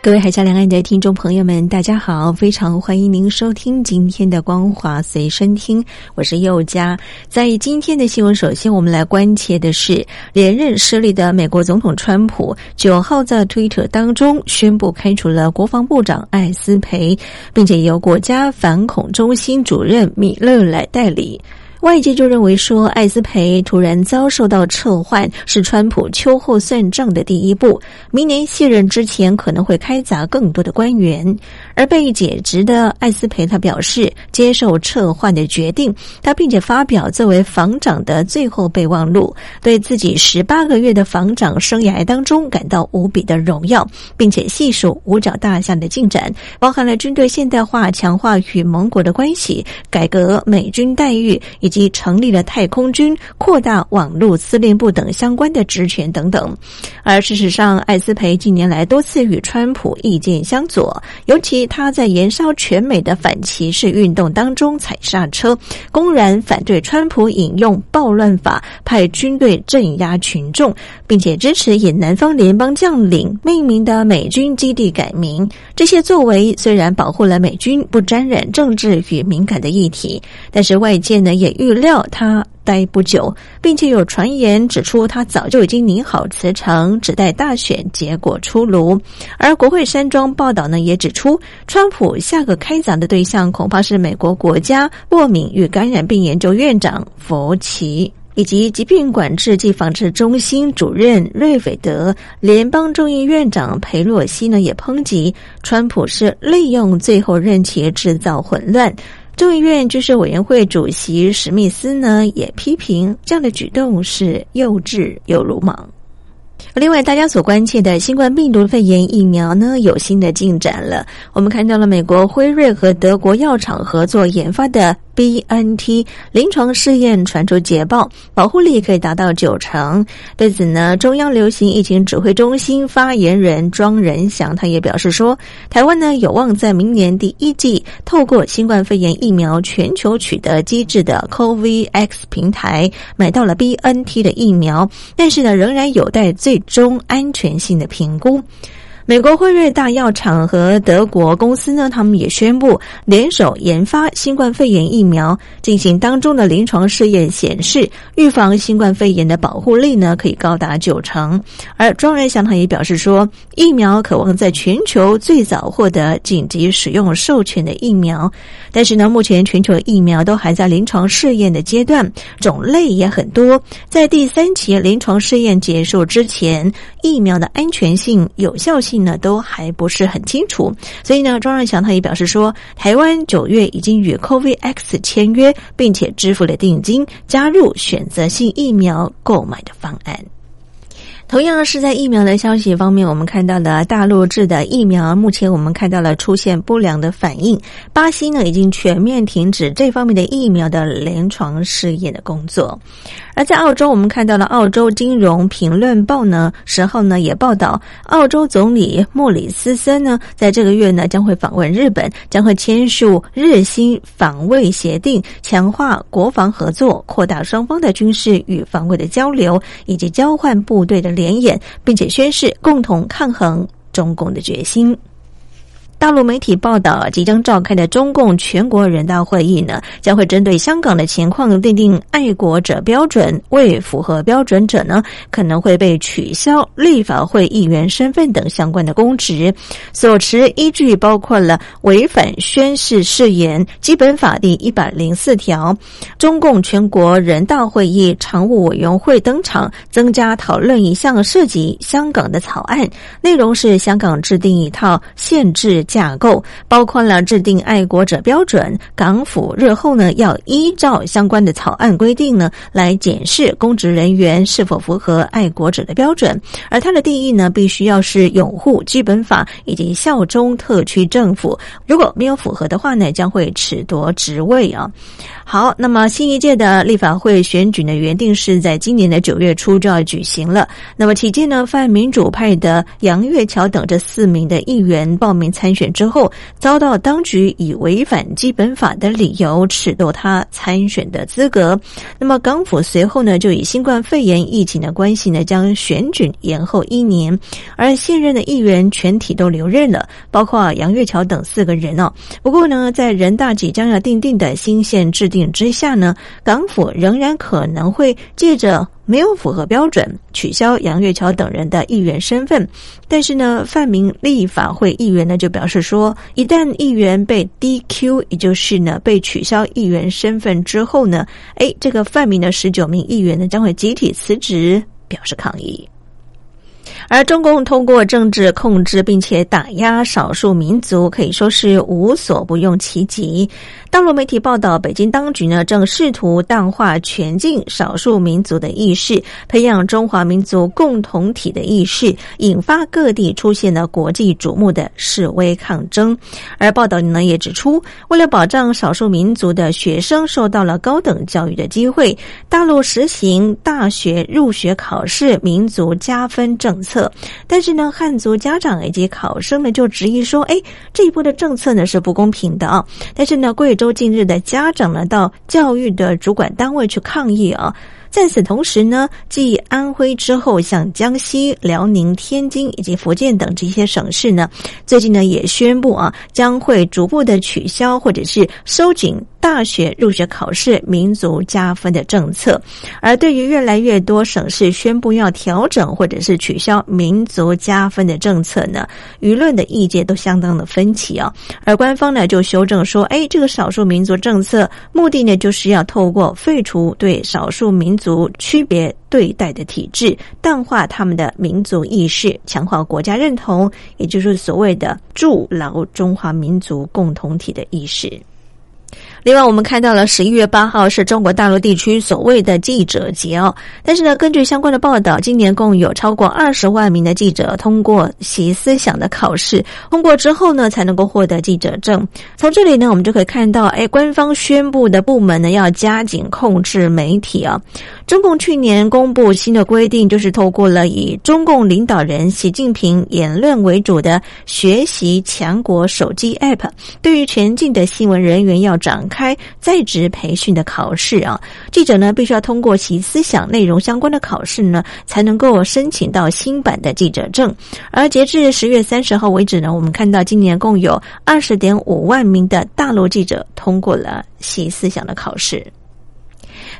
各位海峡两岸的听众朋友们，大家好！非常欢迎您收听今天的光华随身听，我是佑佳。在今天的新闻，首先我们来关切的是连任失利的美国总统川普，九号在推特当中宣布开除了国防部长艾斯培，并且由国家反恐中心主任米勒来代理。外界就认为说，艾斯培突然遭受到撤换，是川普秋后算账的第一步。明年卸任之前，可能会开砸更多的官员。而被解职的艾斯培，他表示接受撤换的决定，他并且发表作为防长的最后备忘录，对自己十八个月的防长生涯当中感到无比的荣耀，并且细数五角大厦的进展，包含了军队现代化、强化与盟国的关系、改革美军待遇。以以及成立了太空军、扩大网络司令部等相关的职权等等。而事实上，艾斯培近年来多次与川普意见相左，尤其他在燃烧全美的反歧视运动当中踩刹车，公然反对川普引用暴乱法派军队镇压群众，并且支持以南方联邦将领命名的美军基地改名。这些作为虽然保护了美军不沾染政治与敏感的议题，但是外界呢也。预料他待不久，并且有传言指出他早就已经拟好辞呈，只待大选结果出炉。而国会山庄报道呢，也指出，川普下个开闸的对象恐怕是美国国家过敏与感染病研究院长佛奇，以及疾病管制及防治中心主任瑞斐德。联邦众议院长佩洛西呢，也抨击川普是利用最后任期制造混乱。众议院军事委员会主席史密斯呢，也批评这样的举动是幼稚又鲁莽。另外，大家所关切的新冠病毒肺炎疫苗呢，有新的进展了。我们看到了美国辉瑞和德国药厂合作研发的。B N T 临床试验传出捷报，保护力可以达到九成。对此呢，中央流行疫情指挥中心发言人庄仁祥他也表示说，台湾呢有望在明年第一季透过新冠肺炎疫苗全球取得机制的 C O V X 平台买到了 B N T 的疫苗，但是呢仍然有待最终安全性的评估。美国辉瑞大药厂和德国公司呢，他们也宣布联手研发新冠肺炎疫苗，进行当中的临床试验显示，预防新冠肺炎的保护力呢可以高达九成。而庄仁祥他也表示说，疫苗渴望在全球最早获得紧急使用授权的疫苗，但是呢，目前全球疫苗都还在临床试验的阶段，种类也很多，在第三期临床试验结束之前，疫苗的安全性、有效性。呢都还不是很清楚，所以呢，庄瑞祥他也表示说，台湾九月已经与 COVAX 签约，并且支付了定金，加入选择性疫苗购买的方案。同样是在疫苗的消息方面，我们看到了大陆制的疫苗，目前我们看到了出现不良的反应。巴西呢已经全面停止这方面的疫苗的临床试验的工作。而在澳洲，我们看到了《澳洲金融评论报》呢，十号呢也报道，澳洲总理莫里斯森呢，在这个月呢将会访问日本，将会签署日新防卫协定，强化国防合作，扩大双方的军事与防卫的交流，以及交换部队的联演，并且宣誓共同抗衡中共的决心。大陆媒体报道，即将召开的中共全国人大会议呢，将会针对香港的情况定定爱国者标准，未符合标准者呢，可能会被取消立法会议员身份等相关的公职。所持依据包括了违反宣誓誓言、基本法第一百零四条。中共全国人大会议常务委员会登场，增加讨论一项涉及香港的草案，内容是香港制定一套限制。架构，包括了制定爱国者标准。港府日后呢，要依照相关的草案规定呢，来检视公职人员是否符合爱国者的标准。而它的定义呢，必须要是拥护基本法以及效忠特区政府。如果没有符合的话呢，将会褫夺职位啊。好，那么新一届的立法会选举呢，原定是在今年的九月初就要举行了。那么，期间呢，泛民主派的杨岳桥等这四名的议员报名参选选之后，遭到当局以违反基本法的理由褫夺他参选的资格。那么，港府随后呢，就以新冠肺炎疫情的关系呢，将选举延后一年。而现任的议员全体都留任了，包括杨岳桥等四个人哦。不过呢，在人大即将要定定的新宪制定。之下呢，港府仍然可能会借着没有符合标准取消杨月桥等人的议员身份，但是呢，泛民立法会议员呢就表示说，一旦议员被 DQ，也就是呢被取消议员身份之后呢，哎，这个泛民的十九名议员呢将会集体辞职，表示抗议。而中共通过政治控制并且打压少数民族，可以说是无所不用其极。大陆媒体报道，北京当局呢正试图淡化全境少数民族的意识，培养中华民族共同体的意识，引发各地出现了国际瞩目的示威抗争。而报道呢也指出，为了保障少数民族的学生受到了高等教育的机会，大陆实行大学入学考试民族加分政策。但是呢，汉族家长以及考生呢就质疑说：“哎，这一波的政策呢是不公平的啊！”但是呢，贵州近日的家长呢，到教育的主管单位去抗议啊。在此同时呢，继安徽之后，像江西、辽宁、天津以及福建等这些省市呢，最近呢也宣布啊，将会逐步的取消或者是收紧大学入学考试民族加分的政策。而对于越来越多省市宣布要调整或者是取消民族加分的政策呢，舆论的意见都相当的分歧啊。而官方呢就修正说，哎，这个少数民族政策目的呢就是要透过废除对少数民族区别对待的体制，淡化他们的民族意识，强化国家认同，也就是所谓的筑牢中华民族共同体的意识。另外，我们看到了十一月八号是中国大陆地区所谓的记者节哦。但是呢，根据相关的报道，今年共有超过二十万名的记者通过习思想的考试，通过之后呢，才能够获得记者证。从这里呢，我们就可以看到，哎，官方宣布的部门呢要加紧控制媒体啊。中共去年公布新的规定，就是透过了以中共领导人习近平言论为主的学习强国手机 App，对于全境的新闻人员要展开在职培训的考试啊。记者呢，必须要通过其思想内容相关的考试呢，才能够申请到新版的记者证。而截至十月三十号为止呢，我们看到今年共有二十点五万名的大陆记者通过了习思想的考试。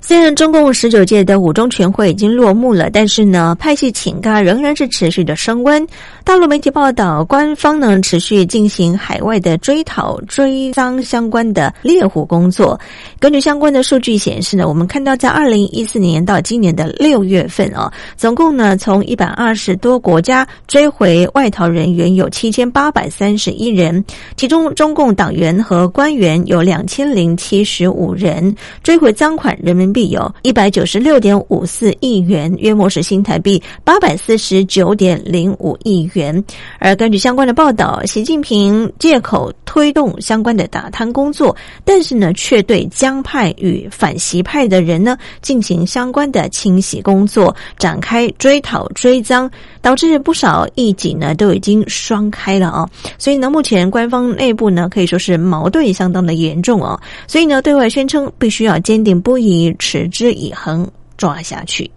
虽然中共十九届的五中全会已经落幕了，但是呢，派系请假仍然是持续的升温。大陆媒体报道，官方呢持续进行海外的追讨、追赃相关的猎狐工作。根据相关的数据显示呢，我们看到在二零一四年到今年的六月份啊，总共呢从一百二十多国家追回外逃人员有七千八百三十一人，其中中共党员和官员有两千零七十五人，追回赃款人民。币有一百九十六点五四亿元，约莫是新台币八百四十九点零五亿元。而根据相关的报道，习近平借口推动相关的打贪工作，但是呢，却对江派与反习派的人呢进行相关的清洗工作，展开追讨追赃，导致不少义警呢都已经双开了啊。所以呢，目前官方内部呢可以说是矛盾相当的严重啊。所以呢，对外宣称必须要坚定不移。持之以恒，抓下去。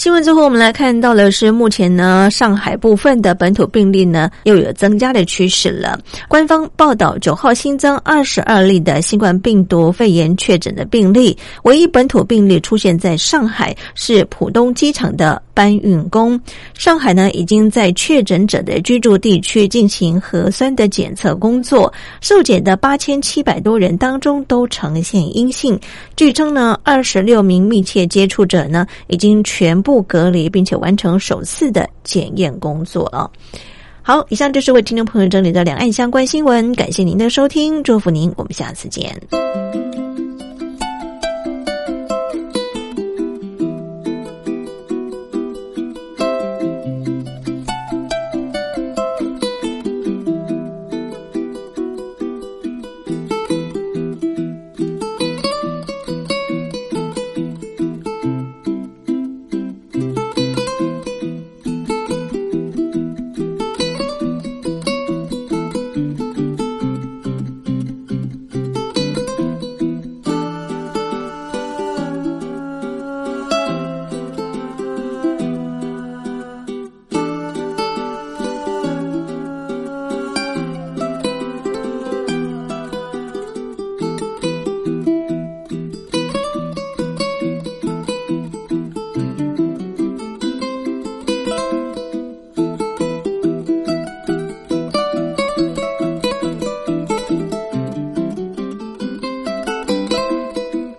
新闻最后，我们来看到的是，目前呢，上海部分的本土病例呢又有增加的趋势了。官方报道，九号新增二十二例的新冠病毒肺炎确诊的病例，唯一本土病例出现在上海，是浦东机场的搬运工。上海呢，已经在确诊者的居住地区进行核酸的检测工作，受检的八千七百多人当中都呈现阴性。据称呢，二十六名密切接触者呢已经全部。不隔离，并且完成首次的检验工作啊。好，以上就是为听众朋友整理的两岸相关新闻，感谢您的收听，祝福您，我们下次见。